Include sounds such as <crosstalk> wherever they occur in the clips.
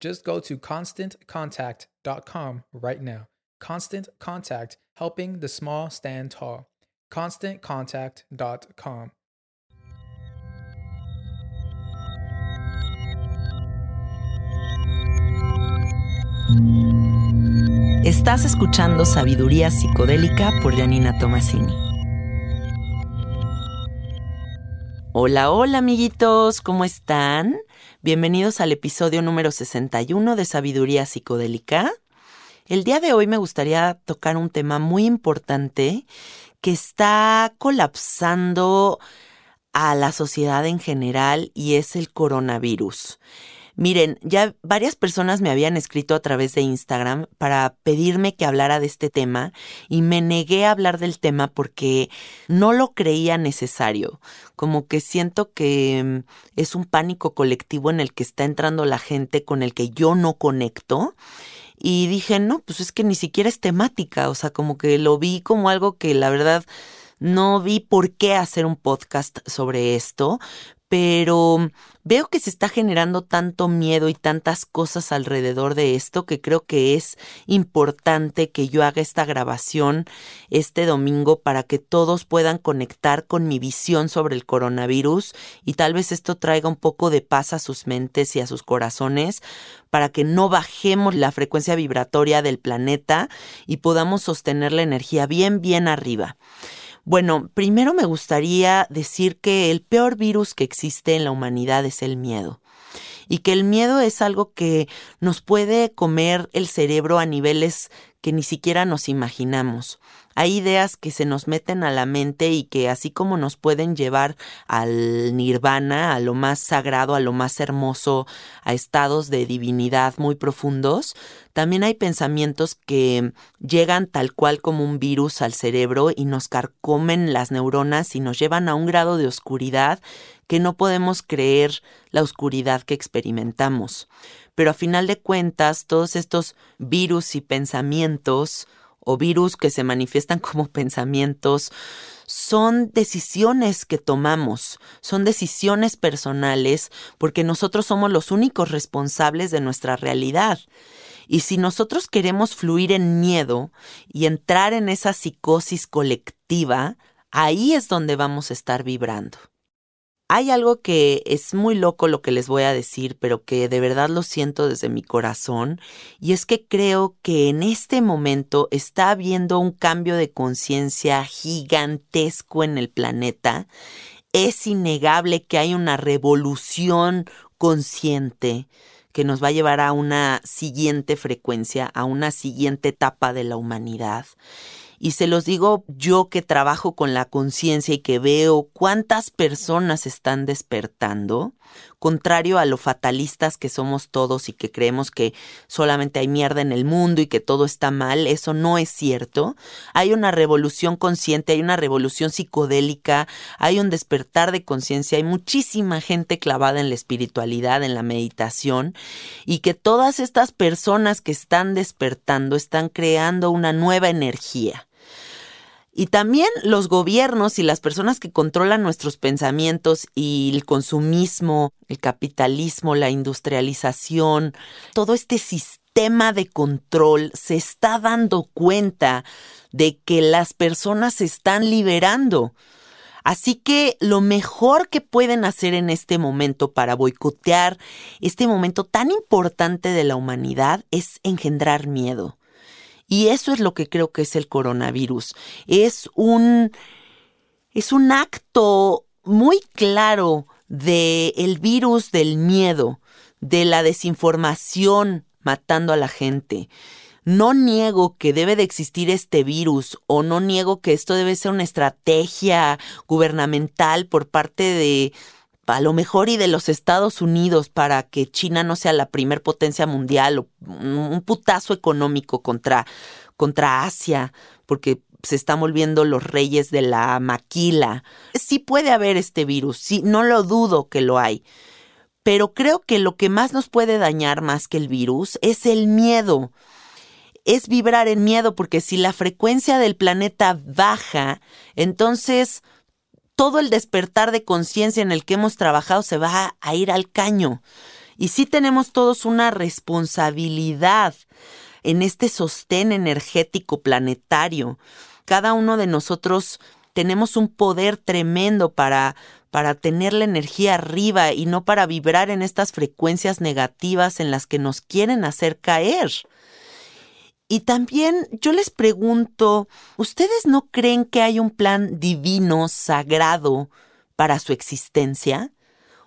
Just go to constantcontact.com right now. Constant Contact, helping the small stand tall. ConstantContact.com. Estás escuchando Sabiduría Psicodélica por Janina Tomasini. Hola, hola amiguitos, ¿cómo están? Bienvenidos al episodio número 61 de Sabiduría Psicodélica. El día de hoy me gustaría tocar un tema muy importante que está colapsando a la sociedad en general y es el coronavirus. Miren, ya varias personas me habían escrito a través de Instagram para pedirme que hablara de este tema y me negué a hablar del tema porque no lo creía necesario. Como que siento que mm, es un pánico colectivo en el que está entrando la gente con el que yo no conecto. Y dije, no, pues es que ni siquiera es temática, o sea, como que lo vi como algo que la verdad no vi por qué hacer un podcast sobre esto, pero veo que se está generando tanto miedo y tantas cosas alrededor de esto que creo que es importante que yo haga esta grabación este domingo para que todos puedan conectar con mi visión sobre el coronavirus y tal vez esto traiga un poco de paz a sus mentes y a sus corazones para que no bajemos la frecuencia vibratoria del planeta y podamos sostener la energía bien, bien arriba. Bueno, primero me gustaría decir que el peor virus que existe en la humanidad es el miedo y que el miedo es algo que nos puede comer el cerebro a niveles que ni siquiera nos imaginamos. Hay ideas que se nos meten a la mente y que así como nos pueden llevar al nirvana, a lo más sagrado, a lo más hermoso, a estados de divinidad muy profundos, también hay pensamientos que llegan tal cual como un virus al cerebro y nos carcomen las neuronas y nos llevan a un grado de oscuridad que no podemos creer la oscuridad que experimentamos. Pero a final de cuentas, todos estos virus y pensamientos o virus que se manifiestan como <laughs> pensamientos son decisiones que tomamos, son decisiones personales porque nosotros somos los únicos responsables de nuestra realidad. Y si nosotros queremos fluir en miedo y entrar en esa psicosis colectiva, ahí es donde vamos a estar vibrando. Hay algo que es muy loco lo que les voy a decir, pero que de verdad lo siento desde mi corazón, y es que creo que en este momento está habiendo un cambio de conciencia gigantesco en el planeta. Es innegable que hay una revolución consciente que nos va a llevar a una siguiente frecuencia, a una siguiente etapa de la humanidad. Y se los digo yo que trabajo con la conciencia y que veo cuántas personas están despertando, contrario a lo fatalistas que somos todos y que creemos que solamente hay mierda en el mundo y que todo está mal, eso no es cierto. Hay una revolución consciente, hay una revolución psicodélica, hay un despertar de conciencia, hay muchísima gente clavada en la espiritualidad, en la meditación, y que todas estas personas que están despertando están creando una nueva energía. Y también los gobiernos y las personas que controlan nuestros pensamientos y el consumismo, el capitalismo, la industrialización, todo este sistema de control se está dando cuenta de que las personas se están liberando. Así que lo mejor que pueden hacer en este momento para boicotear este momento tan importante de la humanidad es engendrar miedo. Y eso es lo que creo que es el coronavirus. Es un, es un acto muy claro del el virus del miedo, de la desinformación matando a la gente. No niego que debe de existir este virus o no niego que esto debe ser una estrategia gubernamental por parte de a lo mejor y de los Estados Unidos para que China no sea la primer potencia mundial o un putazo económico contra, contra Asia, porque se están volviendo los reyes de la maquila. Sí puede haber este virus, sí, no lo dudo que lo hay. Pero creo que lo que más nos puede dañar más que el virus es el miedo. Es vibrar en miedo, porque si la frecuencia del planeta baja, entonces todo el despertar de conciencia en el que hemos trabajado se va a ir al caño. Y sí tenemos todos una responsabilidad en este sostén energético planetario. Cada uno de nosotros tenemos un poder tremendo para para tener la energía arriba y no para vibrar en estas frecuencias negativas en las que nos quieren hacer caer. Y también yo les pregunto, ¿ustedes no creen que hay un plan divino, sagrado, para su existencia?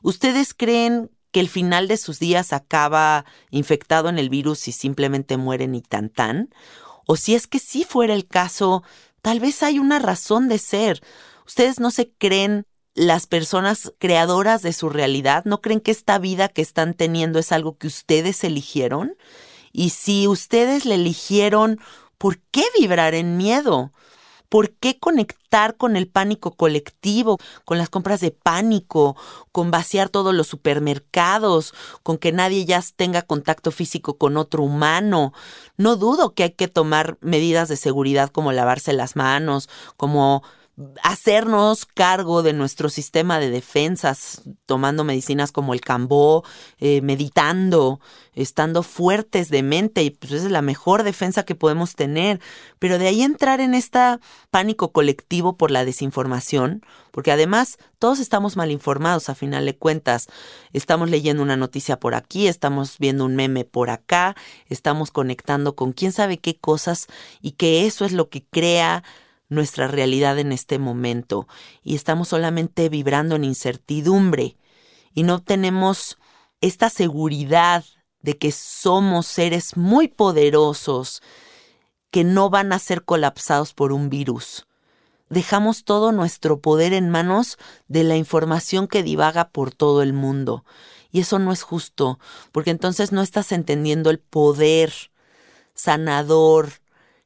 ¿Ustedes creen que el final de sus días acaba infectado en el virus y simplemente mueren y tan tan? O si es que sí fuera el caso, tal vez hay una razón de ser. ¿Ustedes no se creen las personas creadoras de su realidad? ¿No creen que esta vida que están teniendo es algo que ustedes eligieron? Y si ustedes le eligieron, ¿por qué vibrar en miedo? ¿Por qué conectar con el pánico colectivo, con las compras de pánico, con vaciar todos los supermercados, con que nadie ya tenga contacto físico con otro humano? No dudo que hay que tomar medidas de seguridad como lavarse las manos, como hacernos cargo de nuestro sistema de defensas, tomando medicinas como el cambó, eh, meditando, estando fuertes de mente, y pues esa es la mejor defensa que podemos tener. Pero de ahí entrar en este pánico colectivo por la desinformación, porque además todos estamos mal informados a final de cuentas. Estamos leyendo una noticia por aquí, estamos viendo un meme por acá, estamos conectando con quién sabe qué cosas y que eso es lo que crea nuestra realidad en este momento y estamos solamente vibrando en incertidumbre y no tenemos esta seguridad de que somos seres muy poderosos que no van a ser colapsados por un virus. Dejamos todo nuestro poder en manos de la información que divaga por todo el mundo. Y eso no es justo, porque entonces no estás entendiendo el poder sanador,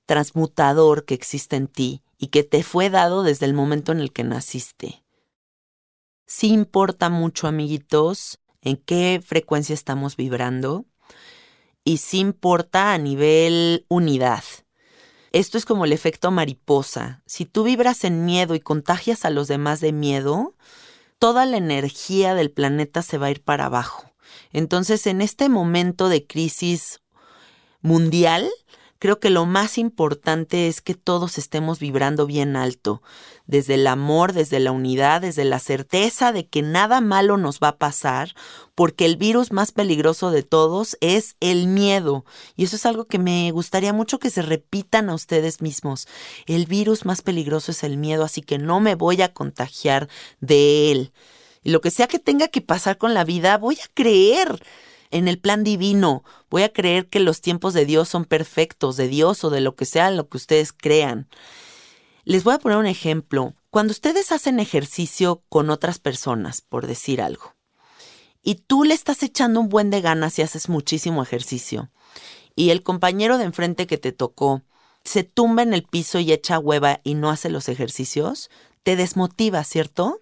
transmutador que existe en ti y que te fue dado desde el momento en el que naciste. Sí importa mucho, amiguitos, en qué frecuencia estamos vibrando y sí importa a nivel unidad. Esto es como el efecto mariposa. Si tú vibras en miedo y contagias a los demás de miedo, toda la energía del planeta se va a ir para abajo. Entonces, en este momento de crisis mundial, creo que lo más importante es que todos estemos vibrando bien alto, desde el amor, desde la unidad, desde la certeza de que nada malo nos va a pasar, porque el virus más peligroso de todos es el miedo. Y eso es algo que me gustaría mucho que se repitan a ustedes mismos. El virus más peligroso es el miedo, así que no me voy a contagiar de él. Y lo que sea que tenga que pasar con la vida, voy a creer en el plan divino, voy a creer que los tiempos de Dios son perfectos, de Dios o de lo que sea lo que ustedes crean. Les voy a poner un ejemplo. Cuando ustedes hacen ejercicio con otras personas, por decir algo, y tú le estás echando un buen de ganas y haces muchísimo ejercicio, y el compañero de enfrente que te tocó se tumba en el piso y echa hueva y no hace los ejercicios, te desmotiva, ¿cierto?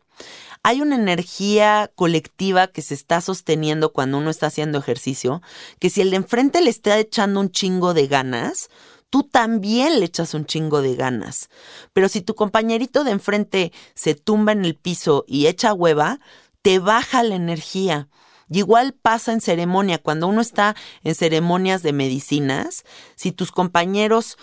Hay una energía colectiva que se está sosteniendo cuando uno está haciendo ejercicio, que si el de enfrente le está echando un chingo de ganas, tú también le echas un chingo de ganas. Pero si tu compañerito de enfrente se tumba en el piso y echa hueva, te baja la energía. igual pasa en ceremonia, cuando uno está en ceremonias de medicinas, si tus compañeros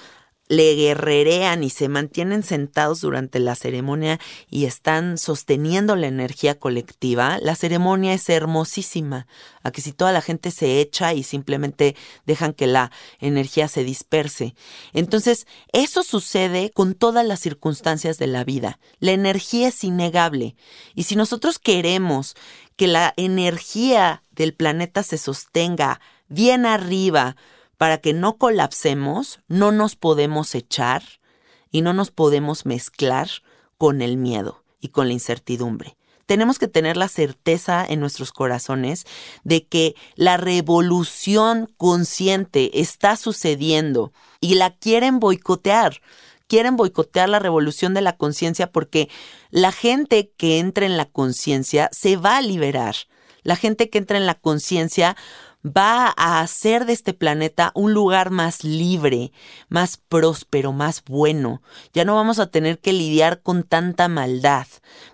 le guerrerean y se mantienen sentados durante la ceremonia y están sosteniendo la energía colectiva, la ceremonia es hermosísima. A que si toda la gente se echa y simplemente dejan que la energía se disperse. Entonces, eso sucede con todas las circunstancias de la vida. La energía es innegable. Y si nosotros queremos que la energía del planeta se sostenga bien arriba, para que no colapsemos, no nos podemos echar y no nos podemos mezclar con el miedo y con la incertidumbre. Tenemos que tener la certeza en nuestros corazones de que la revolución consciente está sucediendo y la quieren boicotear. Quieren boicotear la revolución de la conciencia porque la gente que entra en la conciencia se va a liberar. La gente que entra en la conciencia va a hacer de este planeta un lugar más libre, más próspero, más bueno. Ya no vamos a tener que lidiar con tanta maldad.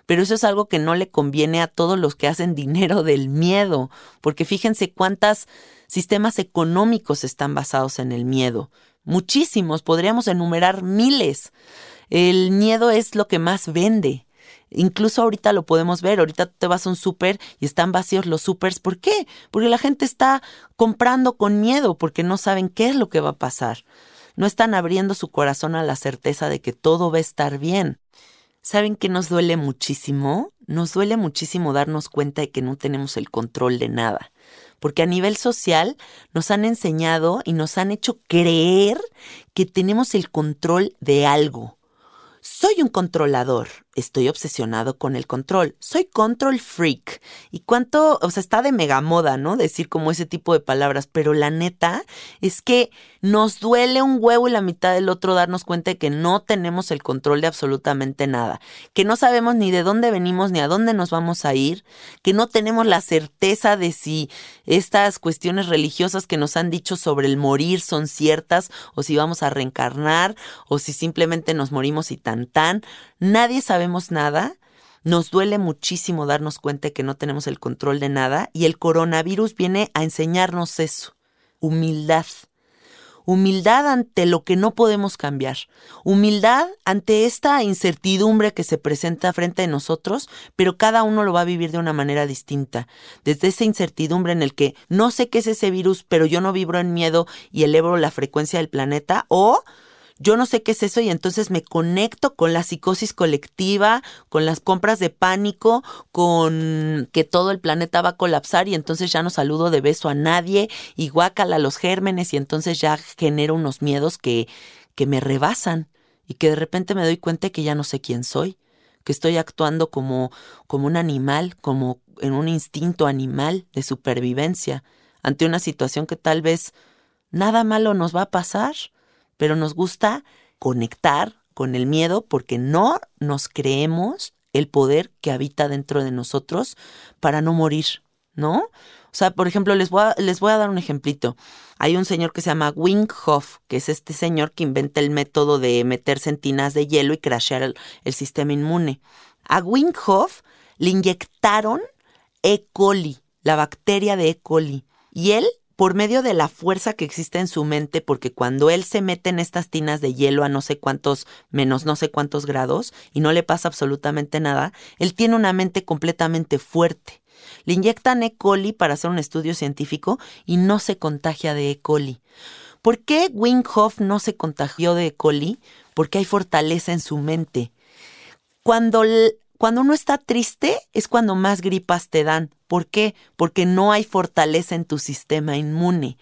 Pero eso es algo que no le conviene a todos los que hacen dinero del miedo, porque fíjense cuántos sistemas económicos están basados en el miedo. Muchísimos, podríamos enumerar miles. El miedo es lo que más vende. Incluso ahorita lo podemos ver, ahorita te vas a un súper y están vacíos los súpers. ¿Por qué? Porque la gente está comprando con miedo, porque no saben qué es lo que va a pasar. No están abriendo su corazón a la certeza de que todo va a estar bien. ¿Saben que nos duele muchísimo? Nos duele muchísimo darnos cuenta de que no tenemos el control de nada. Porque a nivel social nos han enseñado y nos han hecho creer que tenemos el control de algo. Soy un controlador, estoy obsesionado con el control, soy control freak. Y cuánto, o sea, está de mega moda, ¿no? Decir como ese tipo de palabras, pero la neta es que nos duele un huevo y la mitad del otro darnos cuenta de que no tenemos el control de absolutamente nada, que no sabemos ni de dónde venimos ni a dónde nos vamos a ir, que no tenemos la certeza de si estas cuestiones religiosas que nos han dicho sobre el morir son ciertas o si vamos a reencarnar o si simplemente nos morimos y tan tan. Nadie sabe nada, nos duele muchísimo darnos cuenta de que no tenemos el control de nada y el coronavirus viene a enseñarnos eso, humildad. Humildad ante lo que no podemos cambiar. Humildad ante esta incertidumbre que se presenta frente a nosotros, pero cada uno lo va a vivir de una manera distinta. Desde esa incertidumbre en el que no sé qué es ese virus, pero yo no vibro en miedo y elevo la frecuencia del planeta, o yo no sé qué es eso y entonces me conecto con la psicosis colectiva, con las compras de pánico, con que todo el planeta va a colapsar y entonces ya no saludo de beso a nadie y guácala los gérmenes y entonces ya genero unos miedos que, que me rebasan y que de repente me doy cuenta que ya no sé quién soy, que estoy actuando como, como un animal, como en un instinto animal de supervivencia ante una situación que tal vez nada malo nos va a pasar pero nos gusta conectar con el miedo porque no nos creemos el poder que habita dentro de nosotros para no morir, ¿no? O sea, por ejemplo, les voy a, les voy a dar un ejemplito. Hay un señor que se llama Wing que es este señor que inventa el método de meter centinas de hielo y crashear el, sistema inmune. A Wing le inyectaron E. coli, la bacteria de E. coli, y él por medio de la fuerza que existe en su mente, porque cuando él se mete en estas tinas de hielo a no sé cuántos, menos no sé cuántos grados, y no le pasa absolutamente nada, él tiene una mente completamente fuerte. Le inyectan E. coli para hacer un estudio científico y no se contagia de E. coli. ¿Por qué Winghoff no se contagió de E. coli? Porque hay fortaleza en su mente. Cuando cuando uno está triste es cuando más gripas te dan. ¿Por qué? Porque no hay fortaleza en tu sistema inmune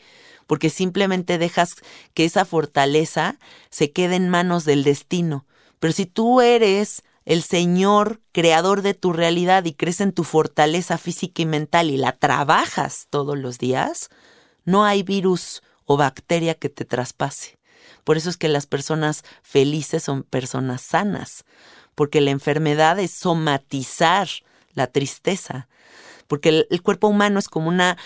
porque simplemente dejas que esa fortaleza se quede en manos del destino. Pero si tú eres el Señor creador de tu realidad y crees en tu fortaleza física y mental y la trabajas todos los días, no hay virus o bacteria que te traspase. Por eso es que las personas felices son personas sanas, porque la enfermedad es somatizar la tristeza, porque el, cuerpo humano es como una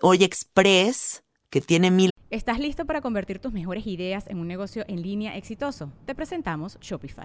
olla express que tiene mil... ¿Estás listo para convertir tus mejores ideas en un negocio en línea exitoso? Te presentamos Shopify.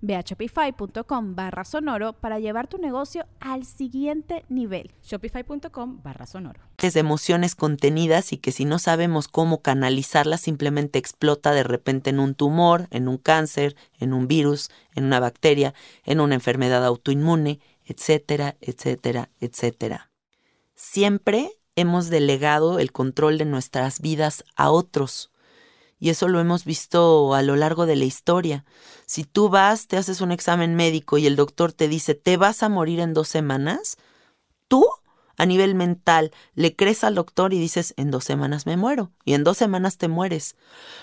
Ve a shopify.com barra sonoro para llevar tu negocio al siguiente nivel. Shopify.com barra sonoro. Es de emociones contenidas y que si no sabemos cómo canalizarlas simplemente explota de repente en un tumor, en un cáncer, en un virus, en una bacteria, en una enfermedad autoinmune, etcétera, etcétera, etcétera. Siempre hemos delegado el control de nuestras vidas a otros y eso lo hemos visto a lo largo de la historia. Si tú vas, te haces un examen médico y el doctor te dice, te vas a morir en dos semanas, tú a nivel mental le crees al doctor y dices, en dos semanas me muero y en dos semanas te mueres.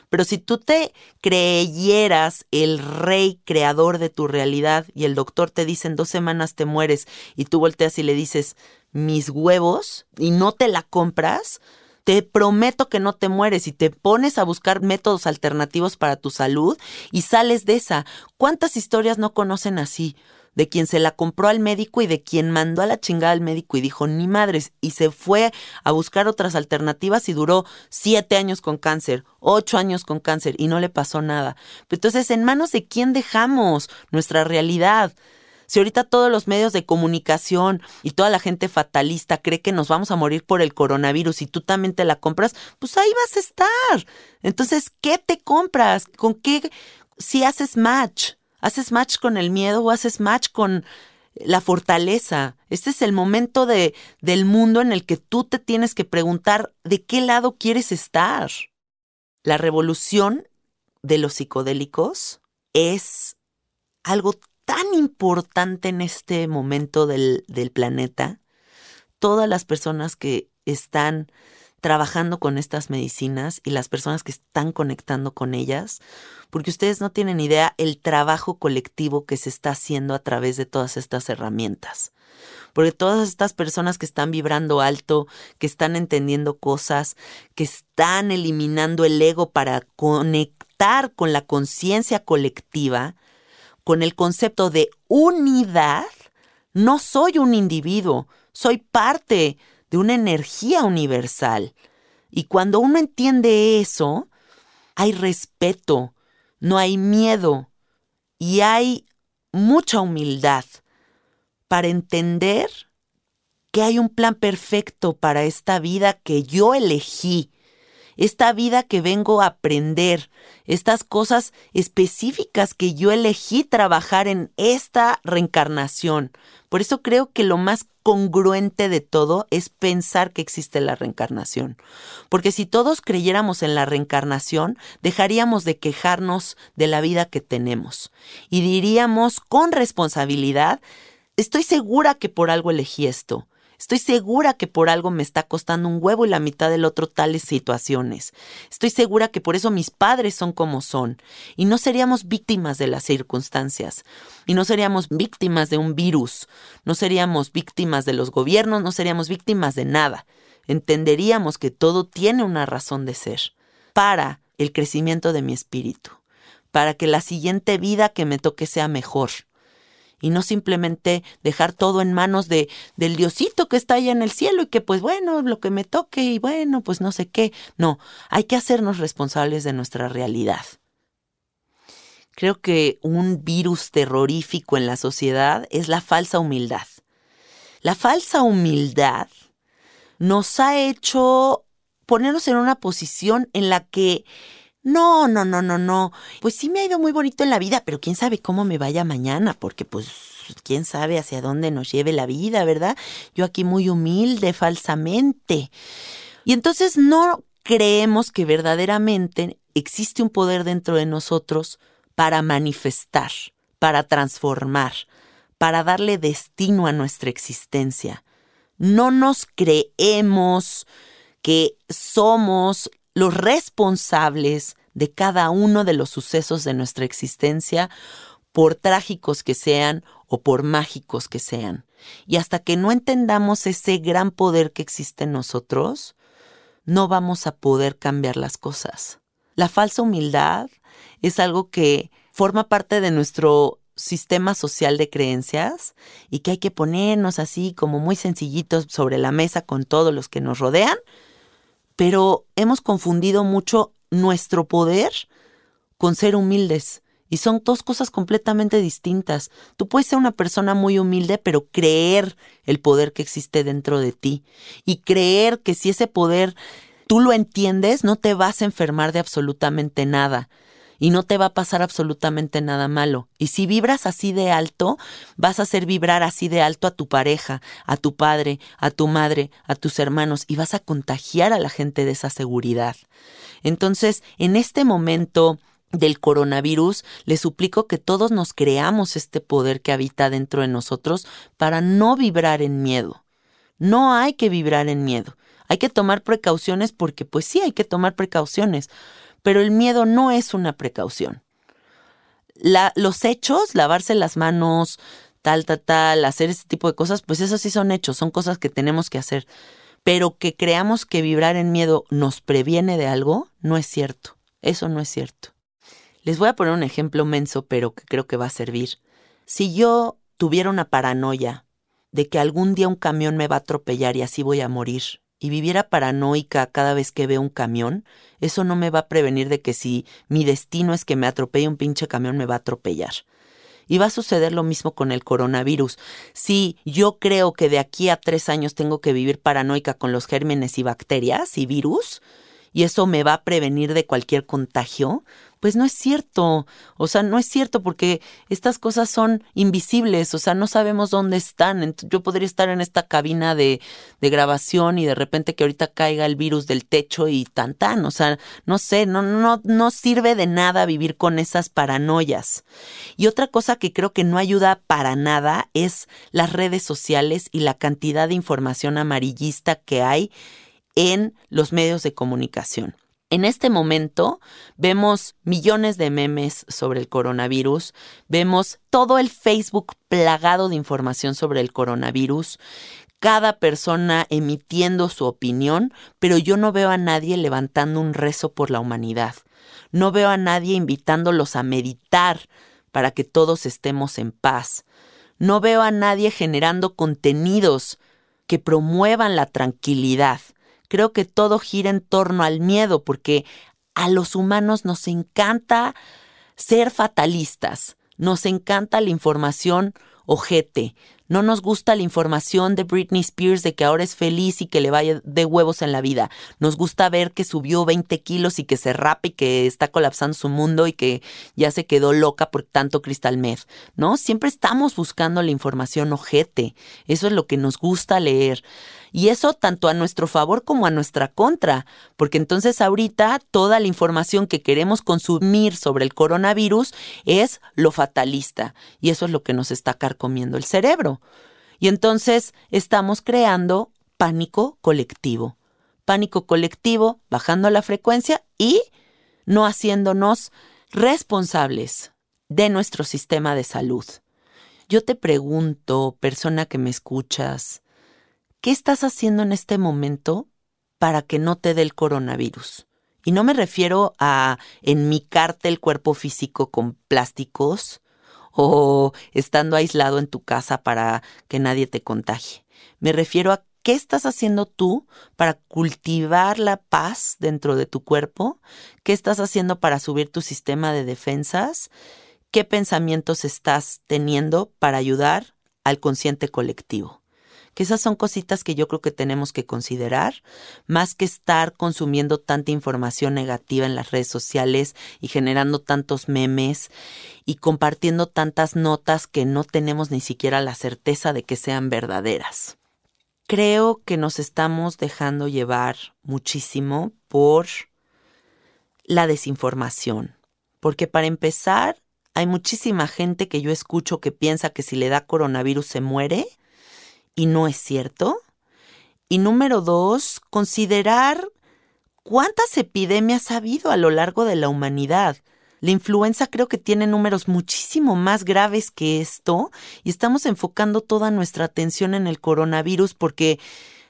Pero si tú te creyeras el rey creador de tu realidad y el doctor te dice, en dos semanas te mueres y tú volteas y le dices, mis huevos y no te la compras, te prometo que no te mueres y te pones a buscar métodos alternativos para tu salud y sales de esa. ¿Cuántas historias no conocen así? de quien se la compró al médico y de quien mandó a la chingada al médico y dijo, ni madres, y se fue a buscar otras alternativas y duró siete años con cáncer, ocho años con cáncer y no le pasó nada. Entonces, ¿en manos de quién dejamos nuestra realidad? Si ahorita todos los medios de comunicación y toda la gente fatalista cree que nos vamos a morir por el coronavirus y tú también te la compras, pues ahí vas a estar. Entonces, ¿qué te compras? ¿Con qué? Si haces match, haces match con el miedo o haces match con la fortaleza. Este es el momento de, del mundo en el que tú te tienes que preguntar de qué lado quieres estar. La revolución de los psicodélicos es algo tan importante en este momento del, del planeta. Todas las personas que están trabajando con estas medicinas y las personas que están conectando con ellas, porque ustedes no tienen idea el trabajo colectivo que se está haciendo a través de todas estas herramientas. Porque todas estas personas que están vibrando alto, que están entendiendo cosas, que están eliminando el ego para conectar con la conciencia colectiva, con el concepto de unidad, no soy un individuo, soy parte de una energía universal. Y cuando uno entiende eso, hay respeto, no hay miedo y hay mucha humildad para entender que hay un plan perfecto para esta vida que yo elegí esta vida que vengo a aprender, estas cosas específicas que yo elegí trabajar en esta reencarnación. Por eso creo que lo más congruente de todo es pensar que existe la reencarnación. Porque si todos creyéramos en la reencarnación, dejaríamos de quejarnos de la vida que tenemos y diríamos con responsabilidad, estoy segura que por algo elegí esto. Estoy segura que por algo me está costando un huevo y la mitad del otro tales situaciones. Estoy segura que por eso mis padres son como son. Y no seríamos víctimas de las circunstancias. Y no seríamos víctimas de un virus. No seríamos víctimas de los gobiernos. No seríamos víctimas de nada. Entenderíamos que todo tiene una razón de ser. Para el crecimiento de mi espíritu para que la siguiente vida que me toque sea mejor. Y no simplemente dejar todo en manos de, del Diosito que está allá en el cielo y que pues bueno, lo que me toque y bueno, pues no sé qué. No, hay que hacernos responsables de nuestra realidad. Creo que un virus terrorífico en la sociedad es la falsa humildad. La falsa humildad nos ha hecho ponernos en una posición en la que no, no, no, no, no. Pues sí me ha ido muy bonito en la vida, pero quién sabe cómo me vaya mañana, porque pues quién sabe hacia dónde nos lleve la vida, ¿verdad? Yo aquí muy humilde, falsamente. Y entonces no creemos que verdaderamente existe un poder dentro de nosotros para manifestar, para transformar, para darle destino a nuestra existencia. No nos creemos que somos los responsables de cada uno de los sucesos de nuestra existencia, por trágicos que sean o por mágicos que sean. Y hasta que no entendamos ese gran poder que existe en nosotros, no vamos a poder cambiar las cosas. La falsa humildad es algo que forma parte de nuestro sistema social de creencias y que hay que ponernos así como muy sencillitos sobre la mesa con todos los que nos rodean, pero hemos confundido mucho nuestro poder con ser humildes. Y son dos cosas completamente distintas. Tú puedes ser una persona muy humilde, pero creer el poder que existe dentro de ti. Y creer que si ese poder tú lo entiendes, no te vas a enfermar de absolutamente nada y no te va a pasar absolutamente nada malo. Y si vibras así de alto, vas a hacer vibrar así de alto a tu pareja, a tu padre, a tu madre, a tus hermanos y vas a contagiar a la gente de esa seguridad. Entonces, en este momento del coronavirus, le suplico que todos nos creamos este poder que habita dentro de nosotros para no vibrar en miedo. No hay que vibrar en miedo. Hay que tomar precauciones porque pues sí hay que tomar precauciones, pero el miedo no es una precaución. los hechos, lavarse las manos, tal, tal, tal, hacer este tipo de cosas, pues eso sí son hechos, son cosas que tenemos que hacer. Pero que creamos que vibrar en miedo nos previene de algo, no es cierto. Eso no es cierto. Les voy a poner un ejemplo menso, pero que creo que va a servir. Si yo tuviera una paranoia de que algún día un camión me va a atropellar y así voy a morir, y viviera paranoica cada vez que veo un camión, eso no me va a prevenir de que si mi destino es que me atropelle un pinche camión, me va a atropellar. Y va a suceder lo mismo con el coronavirus. Si yo creo que de aquí a tres años tengo que vivir paranoica con los gérmenes y bacterias y virus, y eso me va a prevenir de cualquier contagio, pues no es cierto. O sea, no es cierto porque estas cosas son invisibles, o sea, no sabemos dónde están. Yo podría estar en esta cabina de, grabación y de repente que ahorita caiga el virus del techo y tan tan. O sea, no sé, no, no, no sirve de nada vivir con esas paranoias. Y otra cosa que creo que no ayuda para nada es las redes sociales y la cantidad de información amarillista que hay en los medios de comunicación. En este momento vemos millones de memes sobre el coronavirus, vemos todo el Facebook plagado de información sobre el coronavirus, cada persona emitiendo su opinión, pero yo no veo a nadie levantando un rezo por la humanidad. No veo a nadie invitándolos a meditar para que todos estemos en paz. No veo a nadie generando contenidos que promuevan la tranquilidad creo que todo gira en torno al miedo, porque a los humanos nos encanta ser fatalistas, nos encanta la información ojete, no nos gusta la información de Britney Spears de que ahora es feliz y que le vaya de huevos en la vida. Nos gusta ver que subió 20 kilos y que se rapa y que está colapsando su mundo y que ya se quedó loca por tanto cristal meth, ¿no? Siempre estamos buscando la información ojete. Eso es lo que nos gusta leer. Y eso tanto a nuestro favor como a nuestra contra, porque entonces ahorita toda la información que queremos consumir sobre el coronavirus es lo fatalista y eso es lo que nos está carcomiendo el cerebro. Y entonces estamos creando pánico colectivo. Pánico colectivo, bajando la frecuencia y no haciéndonos responsables de nuestro sistema de salud. Yo te pregunto, persona que me escuchas, ¿Qué estás haciendo en este momento para que no te dé el coronavirus? Y no me refiero a enmicarte el cuerpo físico con plásticos o estando aislado en tu casa para que nadie te contagie. Me refiero a qué estás haciendo tú para cultivar la paz dentro de tu cuerpo, qué estás haciendo para subir tu sistema de defensas, qué pensamientos estás teniendo para ayudar al consciente colectivo que esas son cositas que yo creo que tenemos que considerar, más que estar consumiendo tanta información negativa en las redes sociales y generando tantos memes y compartiendo tantas notas que no tenemos ni siquiera la certeza de que sean verdaderas. Creo que nos estamos dejando llevar muchísimo por la desinformación, porque para empezar, hay muchísima gente que yo escucho que piensa que si le da coronavirus se muere y no es cierto. Y número dos, considerar cuántas epidemias ha habido a lo largo de la humanidad. La influenza creo que tiene números muchísimo más graves que esto y estamos enfocando toda nuestra atención en el coronavirus porque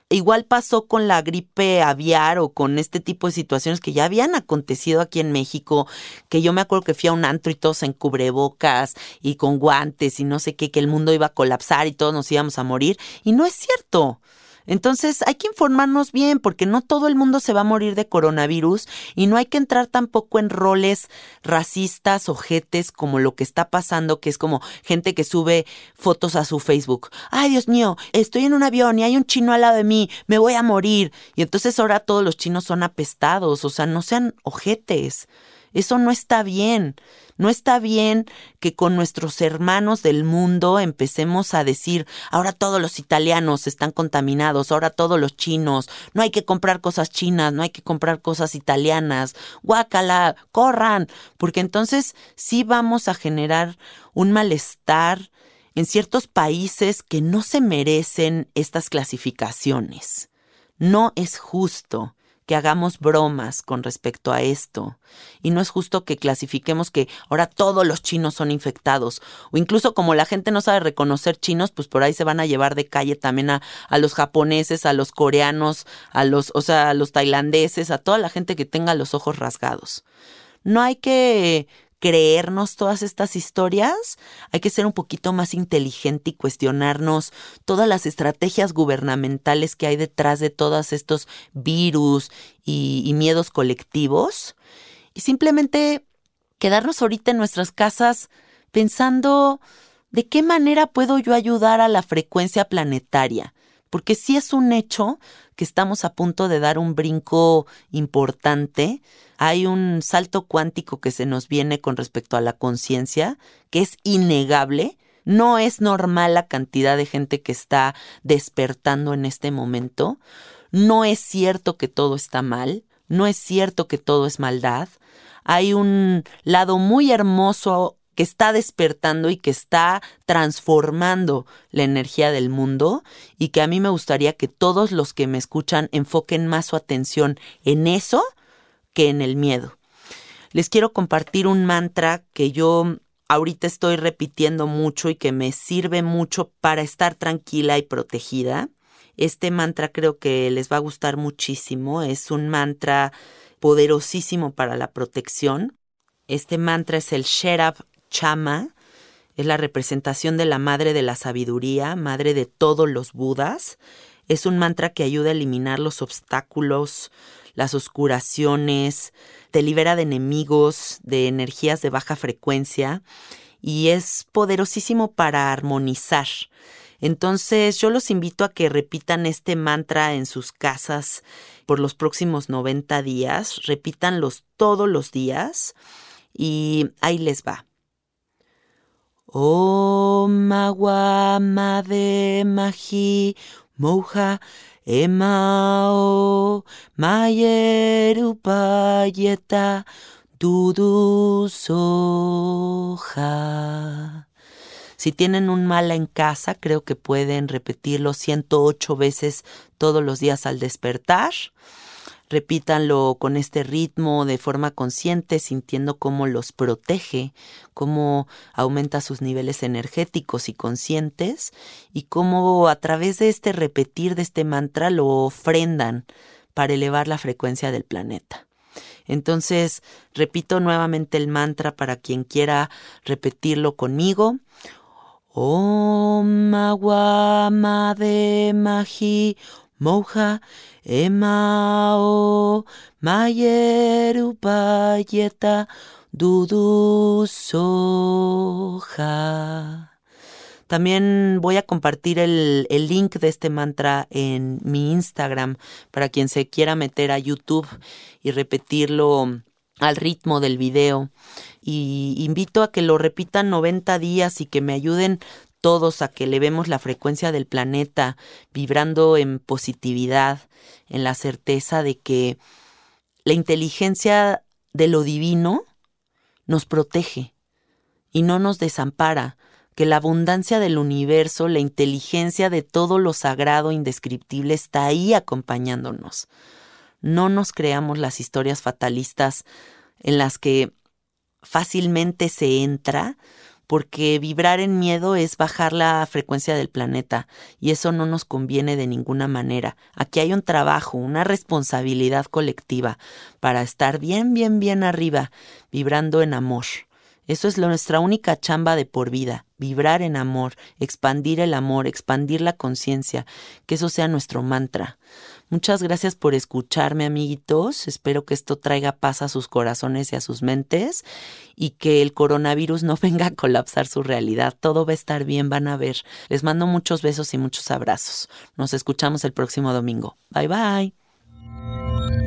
igual pasó con la gripe aviar o con este tipo de situaciones que ya habían acontecido aquí en México, que yo me acuerdo que fui a un antro y todos en cubrebocas y con guantes y no sé qué, que el mundo iba a colapsar y todos nos íbamos a morir. Y no es cierto. Entonces hay que informarnos bien porque no todo el mundo se va a morir de coronavirus y no hay que entrar tampoco en roles racistas o jetes como lo que está pasando, que es como gente que sube fotos a su Facebook. Ay, Dios mío, estoy en un avión y hay un chino al lado de mí, me voy a morir. Y entonces ahora todos los chinos son apestados, o sea, no sean ojetes. Eso no está bien. No está bien que con nuestros hermanos del mundo empecemos a decir, ahora todos los italianos están contaminados, ahora todos los chinos, no hay que comprar cosas chinas, no hay que comprar cosas italianas, guácala, corran, porque entonces sí vamos a generar un malestar en ciertos países que no se merecen estas clasificaciones. No es justo que hagamos bromas con respecto a esto. Y no es justo que clasifiquemos que ahora todos los chinos son infectados. O incluso como la gente no sabe reconocer chinos, pues por ahí se van a llevar de calle también a, a los japoneses, a los coreanos, a los, o sea, a los tailandeses, a toda la gente que tenga los ojos rasgados. No hay que creernos todas estas historias, hay que ser un poquito más inteligente y cuestionarnos todas las estrategias gubernamentales que hay detrás de todos estos virus y, miedos colectivos y simplemente quedarnos ahorita en nuestras casas pensando de qué manera puedo yo ayudar a la frecuencia planetaria, porque sí es un hecho que estamos a punto de dar un brinco importante. Hay un salto cuántico que se nos viene con respecto a la conciencia, que es innegable. No es normal la cantidad de gente que está despertando en este momento. No es cierto que todo está mal. No es cierto que todo es maldad. Hay un lado muy hermoso que está despertando y que está transformando la energía del mundo y que a mí me gustaría que todos los que me escuchan enfoquen más su atención en eso que en el miedo. Les quiero compartir un mantra que yo ahorita estoy repitiendo mucho y que me sirve mucho para estar tranquila y protegida. Este mantra creo que les va a gustar muchísimo. Es un mantra poderosísimo para la protección. Este mantra es el Sherab Chama es la representación de la madre de la sabiduría, madre de todos los Budas. Es un mantra que ayuda a eliminar los obstáculos, las oscuraciones, te libera de enemigos, de energías de baja frecuencia y es poderosísimo para armonizar. Entonces yo los invito a que repitan este mantra en sus casas por los próximos 90 días, repítanlos todos los días y ahí les va. Om agua made mahi emao mayerupayeta dudu soja. Si tienen un mala en casa, creo que pueden repetirlo 108 veces todos los días al despertar repítanlo con este ritmo de forma consciente, sintiendo cómo los protege, cómo aumenta sus niveles energéticos y conscientes y cómo a través de este repetir de este mantra lo ofrendan para elevar la frecuencia del planeta. Entonces, repito nuevamente el mantra para quien quiera repetirlo conmigo. Om agua de maji moja emao mayerupayeta dudu soja. También voy a compartir el, el, link de este mantra en mi Instagram para quien se quiera meter a YouTube y repetirlo al ritmo del video. Y invito a que lo repitan 90 días y que me ayuden todos a que elevemos la frecuencia del planeta, vibrando en positividad, en la certeza de que la inteligencia de lo divino nos protege y no nos desampara, que la abundancia del universo, la inteligencia de todo lo sagrado indescriptible está ahí acompañándonos. No nos creamos las historias fatalistas en las que fácilmente se entra, porque vibrar en miedo es bajar la frecuencia del planeta y eso no nos conviene de ninguna manera. Aquí hay un trabajo, una responsabilidad colectiva para estar bien, bien, bien arriba, vibrando en amor. Eso es nuestra única chamba de por vida, vibrar en amor, expandir el amor, expandir la conciencia, que eso sea nuestro mantra. Muchas gracias por escucharme, amiguitos. Espero que esto traiga paz a sus corazones y a sus mentes y que el coronavirus no <laughs> venga a colapsar su realidad. Todo va a estar bien, van a ver. Les mando muchos besos y muchos abrazos. Nos escuchamos el próximo domingo. Bye bye.